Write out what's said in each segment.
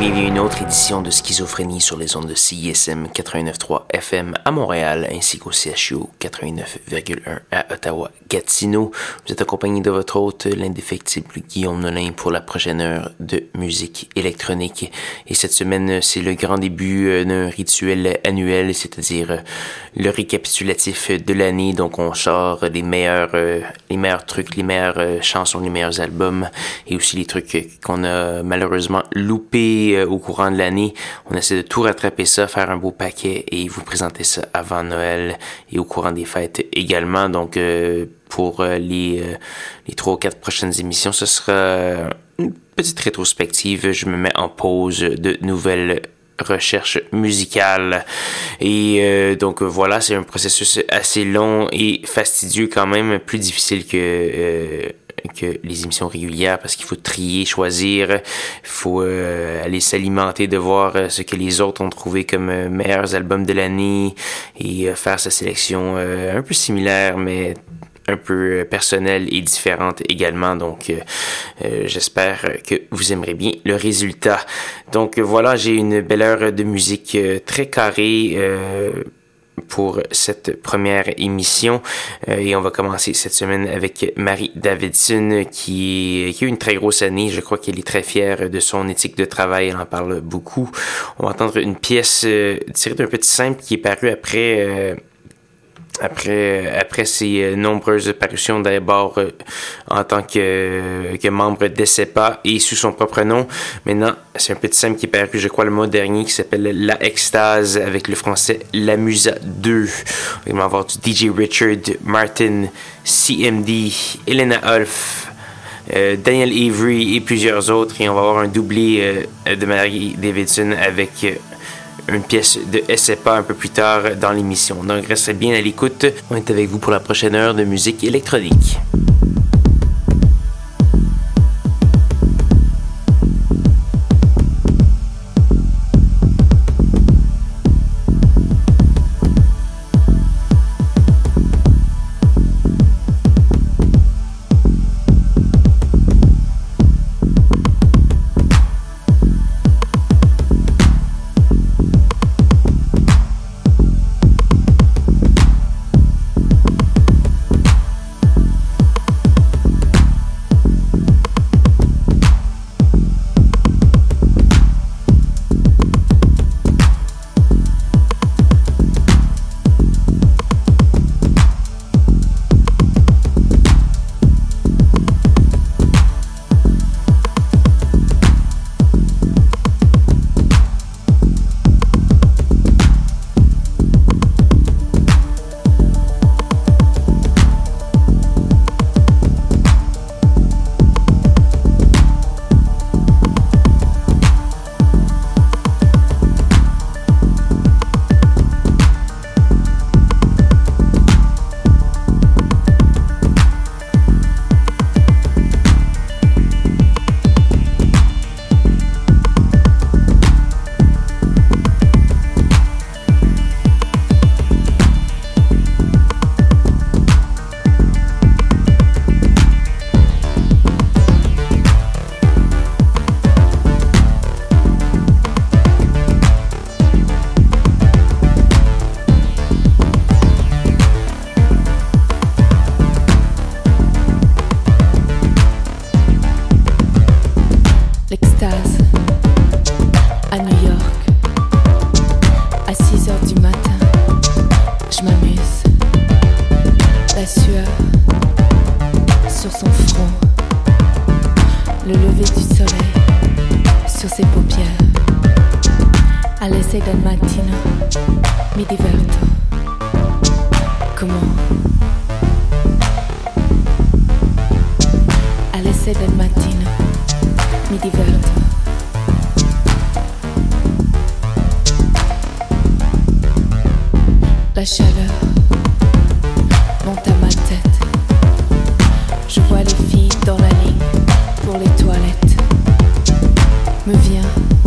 À une autre édition de Schizophrénie sur les ondes de CISM 89.3 FM à Montréal ainsi qu'au CHU 89.1 à Ottawa-Gatineau. Vous êtes accompagné de votre hôte, l'indéfectible Guillaume Nolin pour la prochaine heure de musique électronique. Et cette semaine, c'est le grand début euh, d'un rituel annuel, c'est-à-dire euh, le récapitulatif de l'année. Donc on sort les meilleurs, euh, les meilleurs trucs, les meilleures chansons, les meilleurs albums et aussi les trucs qu'on a malheureusement loupés euh, au courant de l'année. On essaie de tout rattraper ça, faire un beau paquet et vous présenter ça avant Noël et au courant des fêtes également. Donc euh, pour euh, les les trois ou quatre prochaines émissions, ce sera une petite rétrospective. Je me mets en pause de nouvelles recherches musicales. Et donc voilà, c'est un processus assez long et fastidieux quand même, plus difficile que que les émissions régulières parce qu'il faut trier, choisir, il faut euh, aller s'alimenter de voir euh, ce que les autres ont trouvé comme euh, meilleurs albums de l'année et faire sa sélection un peu similaire mais un peu personnelle et différente également. Donc, j'espère que vous aimerez bien le résultat. Donc, voilà, j'ai une belle heure de musique très carrée pour cette première émission. Euh, et on va commencer cette semaine avec Marie Davidson qui, qui a eu une très grosse année. Je crois qu'elle est très fière de son éthique de travail. Elle en parle beaucoup. On va entendre une pièce euh, tirée d'un petit simple qui est paru après... Euh, après, ses euh, nombreuses parutions d'abord euh, en tant que, que membre d'ESEPA et sous son propre nom. Maintenant, c'est un petit simple qui est paru, je crois, le mois dernier, qui s'appelle La Extase avec le français La Musa 2. On va avoir du DJ Richard, Martin, CMD, Elena euh, Daniel Avery et plusieurs autres. Et on va avoir un doublé de Marie Davidson avec une pièce de SFA un peu plus tard dans l'émission. Donc restez bien à l'écoute. On est avec vous pour la prochaine heure de musique électronique. Me vient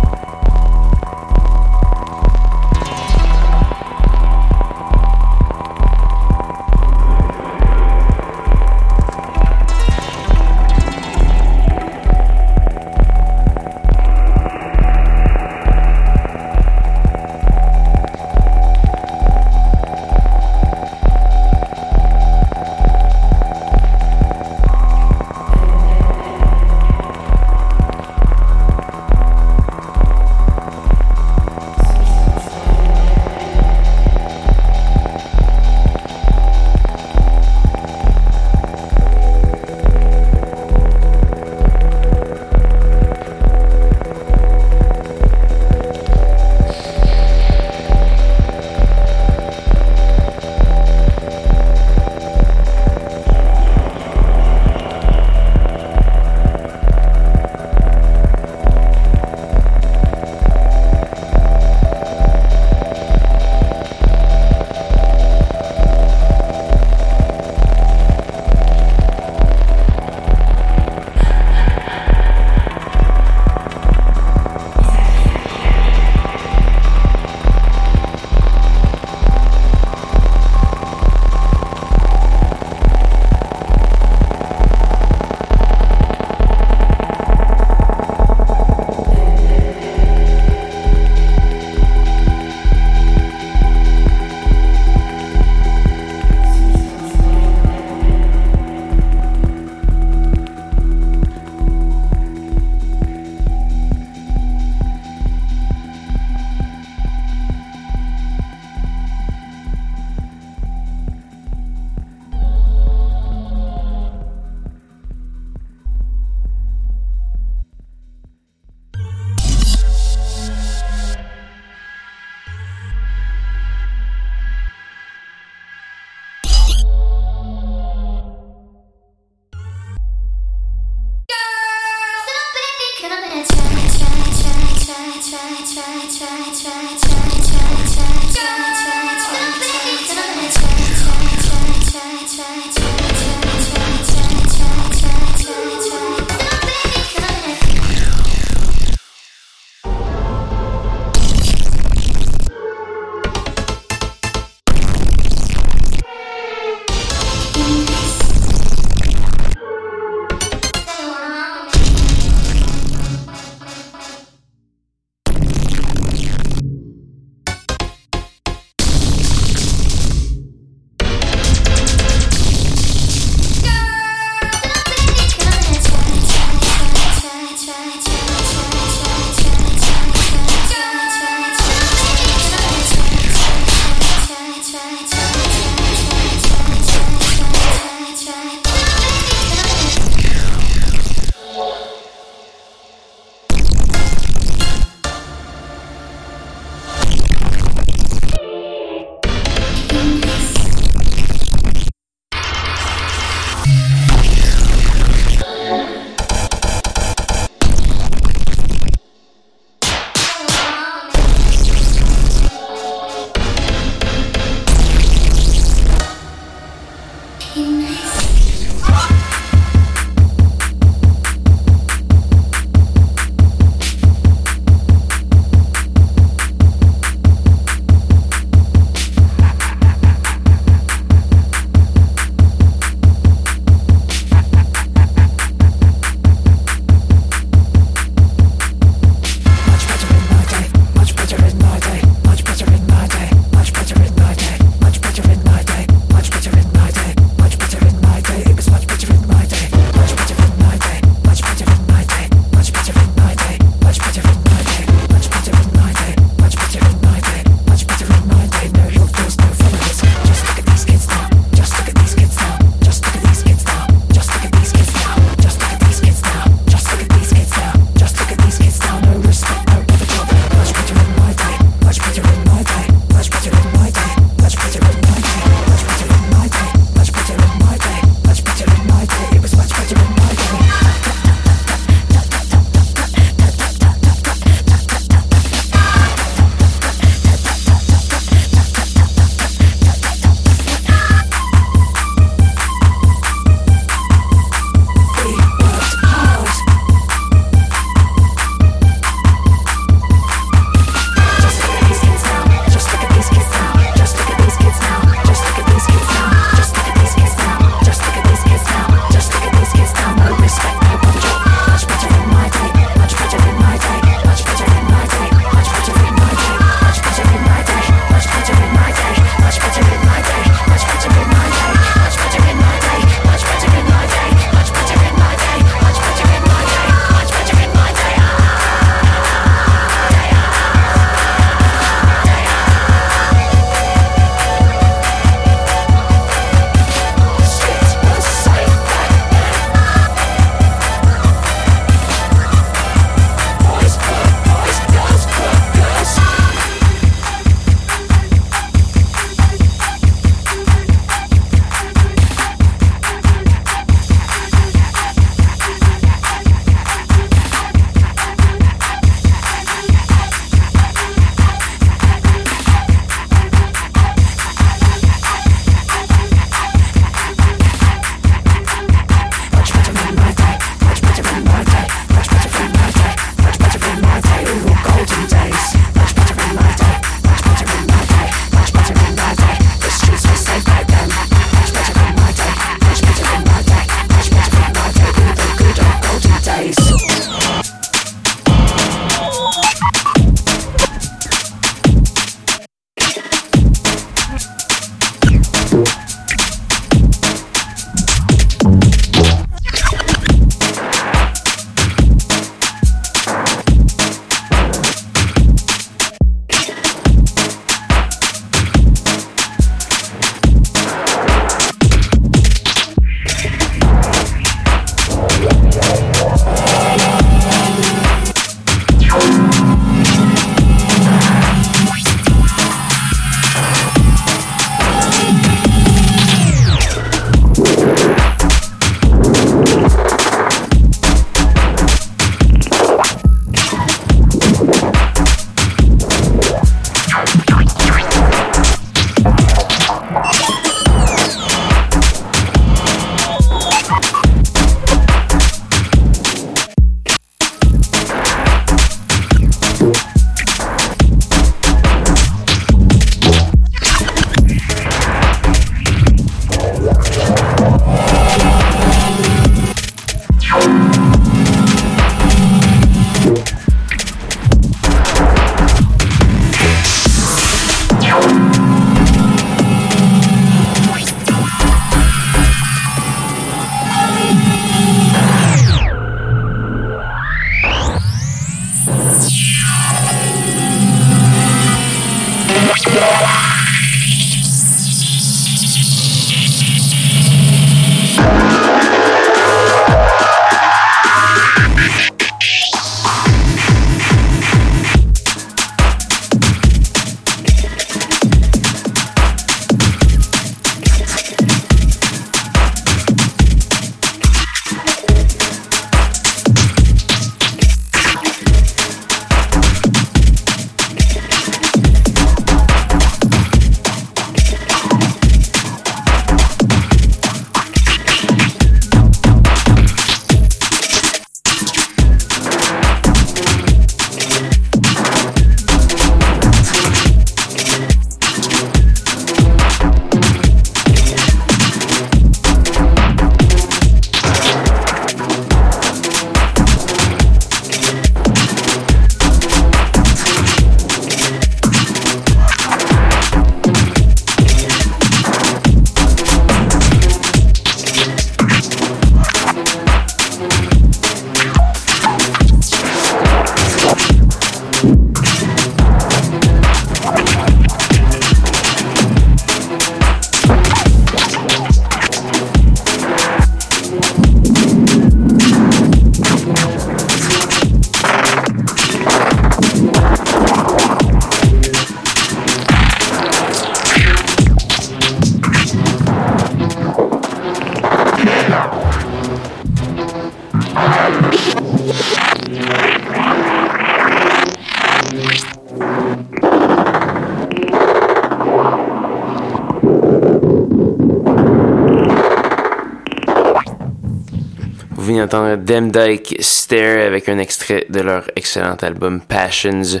entendre Demdike Stare avec un extrait de leur excellent album Passions.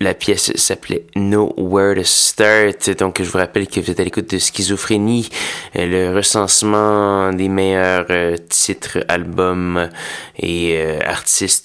La pièce s'appelait Nowhere to Start. Donc, je vous rappelle que vous êtes à l'écoute de Schizophrénie, le recensement des meilleurs euh, titres, albums et euh,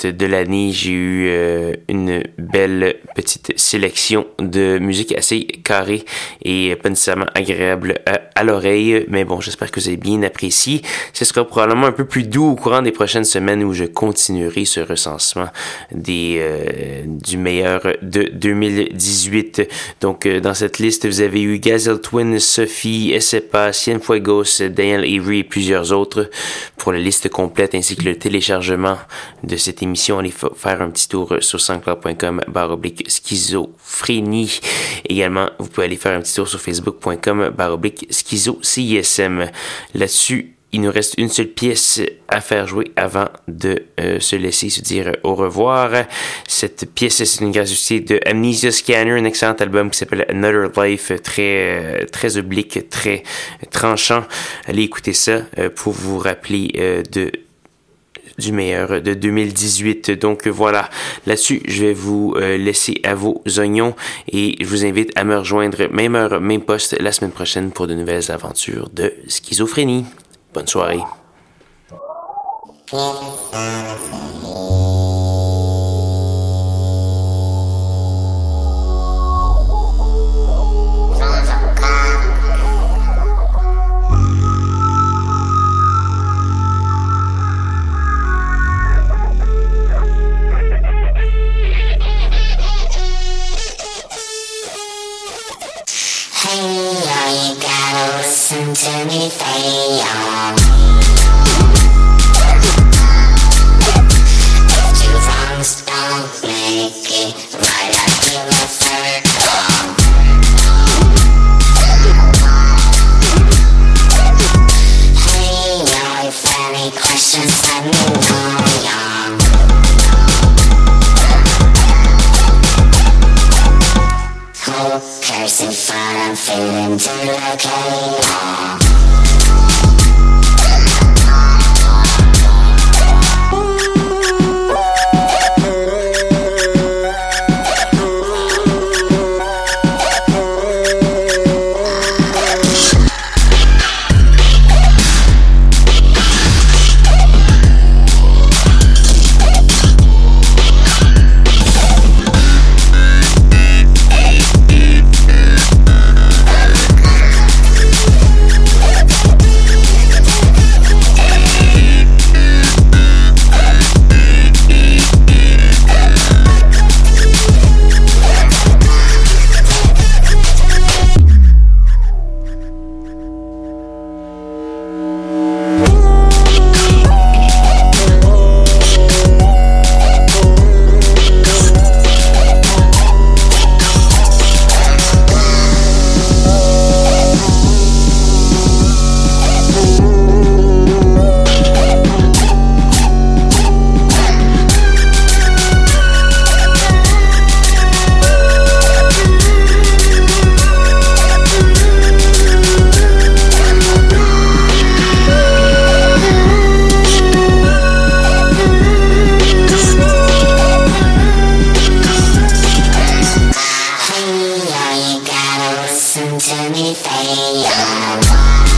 de l'année. J'ai eu euh, une belle petite sélection de musique assez carrée et pas nécessairement agréable à, à l'oreille. Mais bon, j'espère que vous avez bien apprécié. Ce sera probablement un peu plus doux au courant des prochaines semaines où je continuerai ce recensement des euh, du meilleur de 2018. Donc euh, dans cette liste, vous avez eu Gazelle Twin, Sophie, Essepa, Cienfuegos, Daniel Avery et plusieurs autres. Pour la liste complète ainsi que le téléchargement de cette émission, allez faire un petit tour sur sanscloud.com barre oblique schizophrénie. Également, vous pouvez aller faire un petit tour sur facebook.com barre oblique schizo CISM. Là-dessus, il nous reste une seule pièce à faire jouer avant de euh, se laisser se dire au revoir. Cette pièce, c'est une gratuité de Amnesia Scanner, un excellent album qui s'appelle Another Life, très euh, très oblique, très tranchant. Allez écouter ça euh, pour vous rappeler de du meilleur de 2018. Donc voilà, là-dessus, je vais vous laisser à vos oignons et je vous invite à me rejoindre même heure, même poste la semaine prochaine pour de nouvelles aventures de schizophrénie. Bonne soirée. listen to me fail. Radio.